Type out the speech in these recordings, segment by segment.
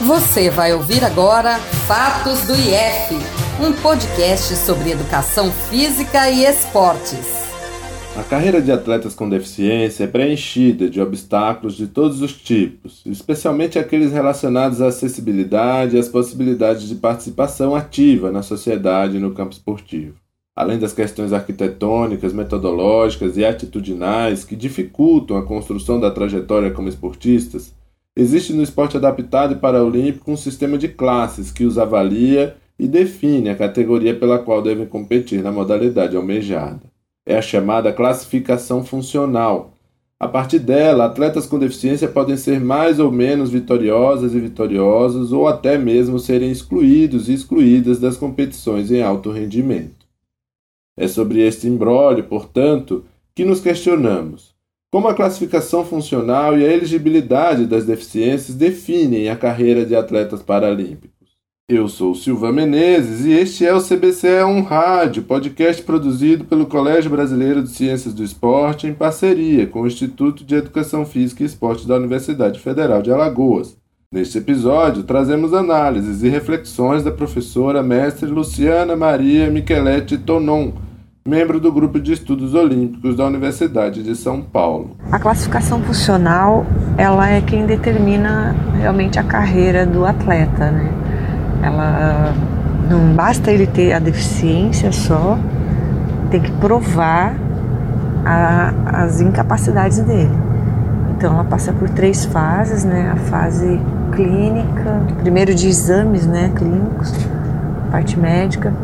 Você vai ouvir agora Fatos do IF, um podcast sobre educação física e esportes. A carreira de atletas com deficiência é preenchida de obstáculos de todos os tipos, especialmente aqueles relacionados à acessibilidade e às possibilidades de participação ativa na sociedade e no campo esportivo. Além das questões arquitetônicas, metodológicas e atitudinais que dificultam a construção da trajetória como esportistas, existe no esporte adaptado e paraolímpico um sistema de classes que os avalia e define a categoria pela qual devem competir na modalidade almejada é a chamada classificação funcional. A partir dela, atletas com deficiência podem ser mais ou menos vitoriosas e vitoriosos, ou até mesmo serem excluídos e excluídas das competições em alto rendimento. É sobre este imbróglio, portanto, que nos questionamos. Como a classificação funcional e a elegibilidade das deficiências definem a carreira de atletas paralímpicos? Eu sou Silva Menezes e este é o CBC é um Rádio, podcast produzido pelo Colégio Brasileiro de Ciências do Esporte em parceria com o Instituto de Educação Física e Esporte da Universidade Federal de Alagoas. Neste episódio, trazemos análises e reflexões da professora mestre Luciana Maria Micheletti Tonon, membro do Grupo de Estudos Olímpicos da Universidade de São Paulo. A classificação funcional, ela é quem determina realmente a carreira do atleta, né? Ela não basta ele ter a deficiência só, tem que provar a, as incapacidades dele. Então ela passa por três fases, né? A fase clínica, primeiro de exames, né, clínicos, parte médica.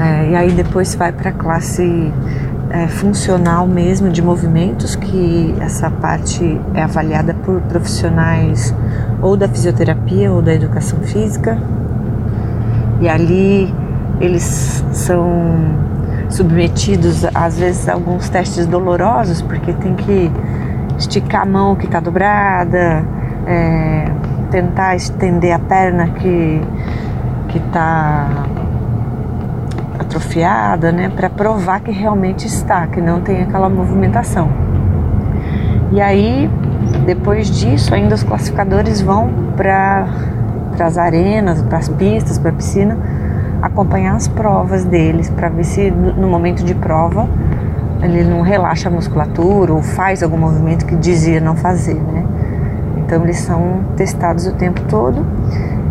É, e aí depois vai para a classe é, funcional mesmo de movimentos, que essa parte é avaliada por profissionais ou da fisioterapia ou da educação física. E ali eles são submetidos às vezes a alguns testes dolorosos, porque tem que esticar a mão que está dobrada, é, tentar estender a perna que que está atrofiada, né, para provar que realmente está, que não tem aquela movimentação. E aí depois disso, ainda os classificadores vão para as arenas, para as pistas, para a piscina, acompanhar as provas deles, para ver se no momento de prova ele não relaxa a musculatura ou faz algum movimento que dizia não fazer, né? Então eles são testados o tempo todo.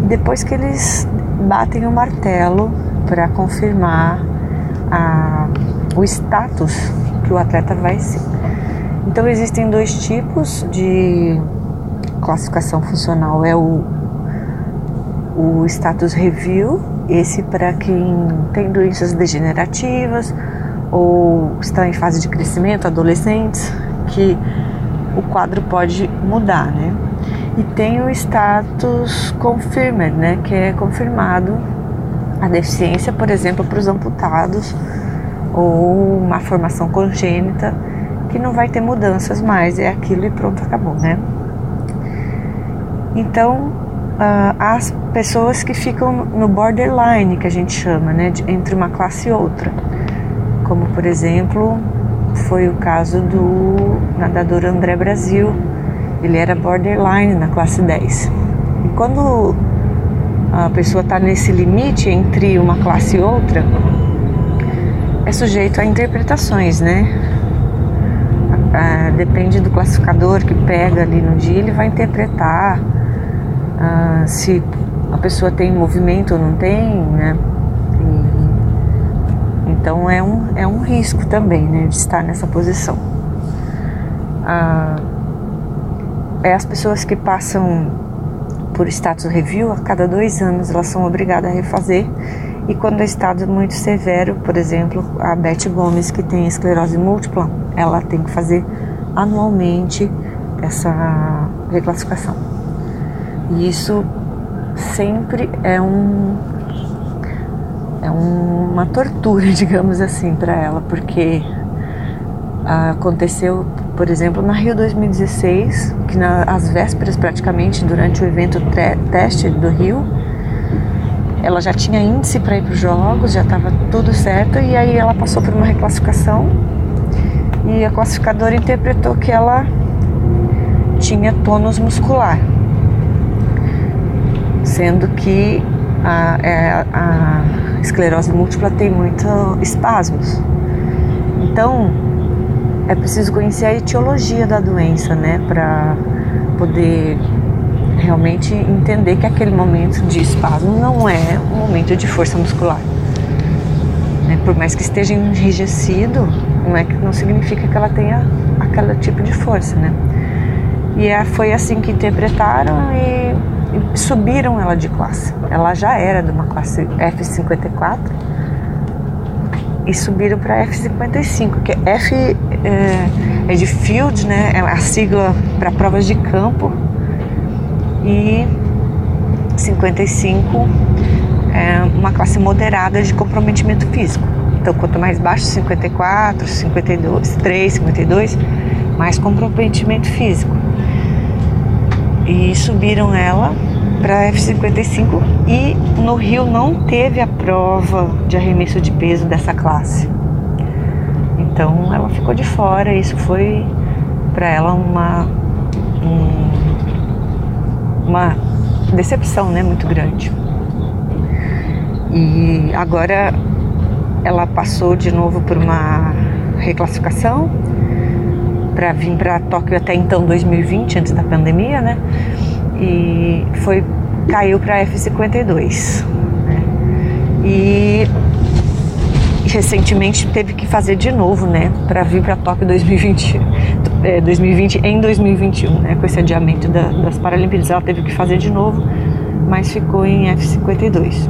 Depois que eles batem o martelo para confirmar a, o status que o atleta vai ser. Então existem dois tipos de classificação funcional. É o, o status review, esse para quem tem doenças degenerativas ou está em fase de crescimento, adolescentes, que o quadro pode mudar, né? E tem o status confirmed, né, que é confirmado a deficiência, por exemplo, para os amputados ou uma formação congênita que não vai ter mudanças mais, é aquilo e pronto, acabou, né? Então, uh, as pessoas que ficam no borderline, que a gente chama, né, de, entre uma classe e outra, como por exemplo foi o caso do nadador André Brasil, ele era borderline na classe 10. E quando a pessoa está nesse limite entre uma classe e outra, é sujeito a interpretações, né? ah, depende do classificador que pega ali no dia, ele vai interpretar ah, se a pessoa tem movimento ou não tem, né? E, então é um, é um risco também, né, de estar nessa posição. Ah, é as pessoas que passam por status review, a cada dois anos elas são obrigadas a refazer e quando é estado muito severo, por exemplo, a Beth Gomes, que tem esclerose múltipla, ela tem que fazer anualmente essa reclassificação. E isso sempre é um é uma tortura, digamos assim, para ela, porque aconteceu, por exemplo, na Rio 2016, que nas vésperas praticamente durante o evento teste do Rio, ela já tinha índice para ir para os jogos, já estava tudo certo, e aí ela passou por uma reclassificação e a classificadora interpretou que ela tinha tônus muscular. sendo que a, é, a esclerose múltipla tem muitos espasmos. Então, é preciso conhecer a etiologia da doença, né, para poder realmente entender que aquele momento de espasmo não é um momento de força muscular. Né? Por mais que esteja enrijecido, não é que não significa que ela tenha aquele tipo de força, né? E é, foi assim que interpretaram e, e subiram ela de classe. Ela já era de uma classe F54 e subiram para F55, que F é, é, de field, né? É a sigla para provas de campo e 55 é uma classe moderada de comprometimento físico. Então, quanto mais baixo, 54, 52, 3, 52, mais comprometimento físico. E subiram ela para F55 e no Rio não teve a prova de arremesso de peso dessa classe. Então ela ficou de fora, isso foi para ela uma um, uma decepção, né, muito grande. E agora ela passou de novo por uma reclassificação para vir para Tóquio até então 2020, antes da pandemia, né? E foi caiu para F52. Né? E recentemente teve que fazer de novo, né, para vir para Tóquio 2020, é, 2020 em 2021, né, com esse adiamento da, das Paralimpíadas, ela teve que fazer de novo, mas ficou em F52.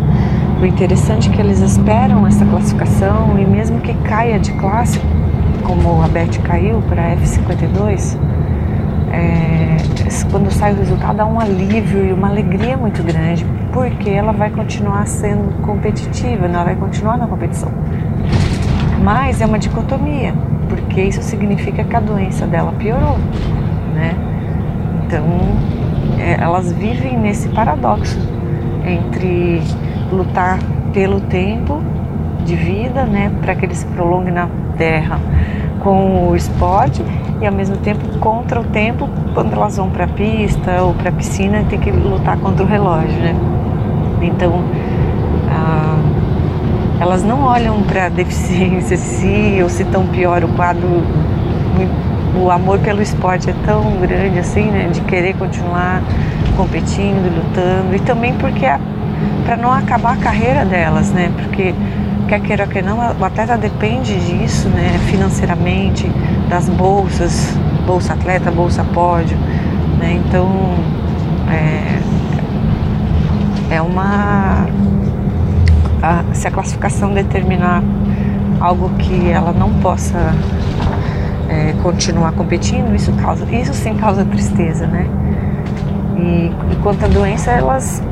O interessante é que eles esperam essa classificação e mesmo que caia de classe, como a Beth caiu para F52, é, quando sai o resultado dá um alívio e uma alegria muito grande, porque ela vai continuar sendo competitiva, né? ela vai continuar na competição. Mas é uma dicotomia, porque isso significa que a doença dela piorou, né? Então, é, elas vivem nesse paradoxo entre lutar pelo tempo de vida, né, para que ele se prolongue na Terra com o esporte e ao mesmo tempo contra o tempo quando elas vão para a pista ou para a piscina tem que lutar contra o relógio, né? Então ah, elas não olham para a deficiência se ou se tão pior o quadro o amor pelo esporte é tão grande assim, né? De querer continuar competindo, lutando e também porque a para não acabar a carreira delas, né? Porque quer queira que não, o atleta depende disso, né? Financeiramente, das bolsas, bolsa atleta, bolsa pódio, né? Então é, é uma a, se a classificação determinar algo que ela não possa é, continuar competindo, isso causa, isso sim causa tristeza, né? E, e quanto à doença, elas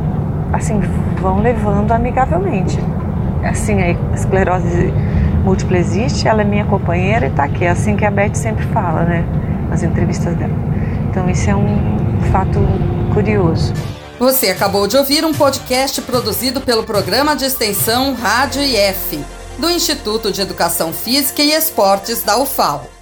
assim, vão levando amigavelmente. Assim, a esclerose múltipla existe, ela é minha companheira e está aqui. É assim que a Beth sempre fala, né? Nas entrevistas dela. Então, isso é um fato curioso. Você acabou de ouvir um podcast produzido pelo programa de extensão Rádio IF, do Instituto de Educação Física e Esportes da UFAL.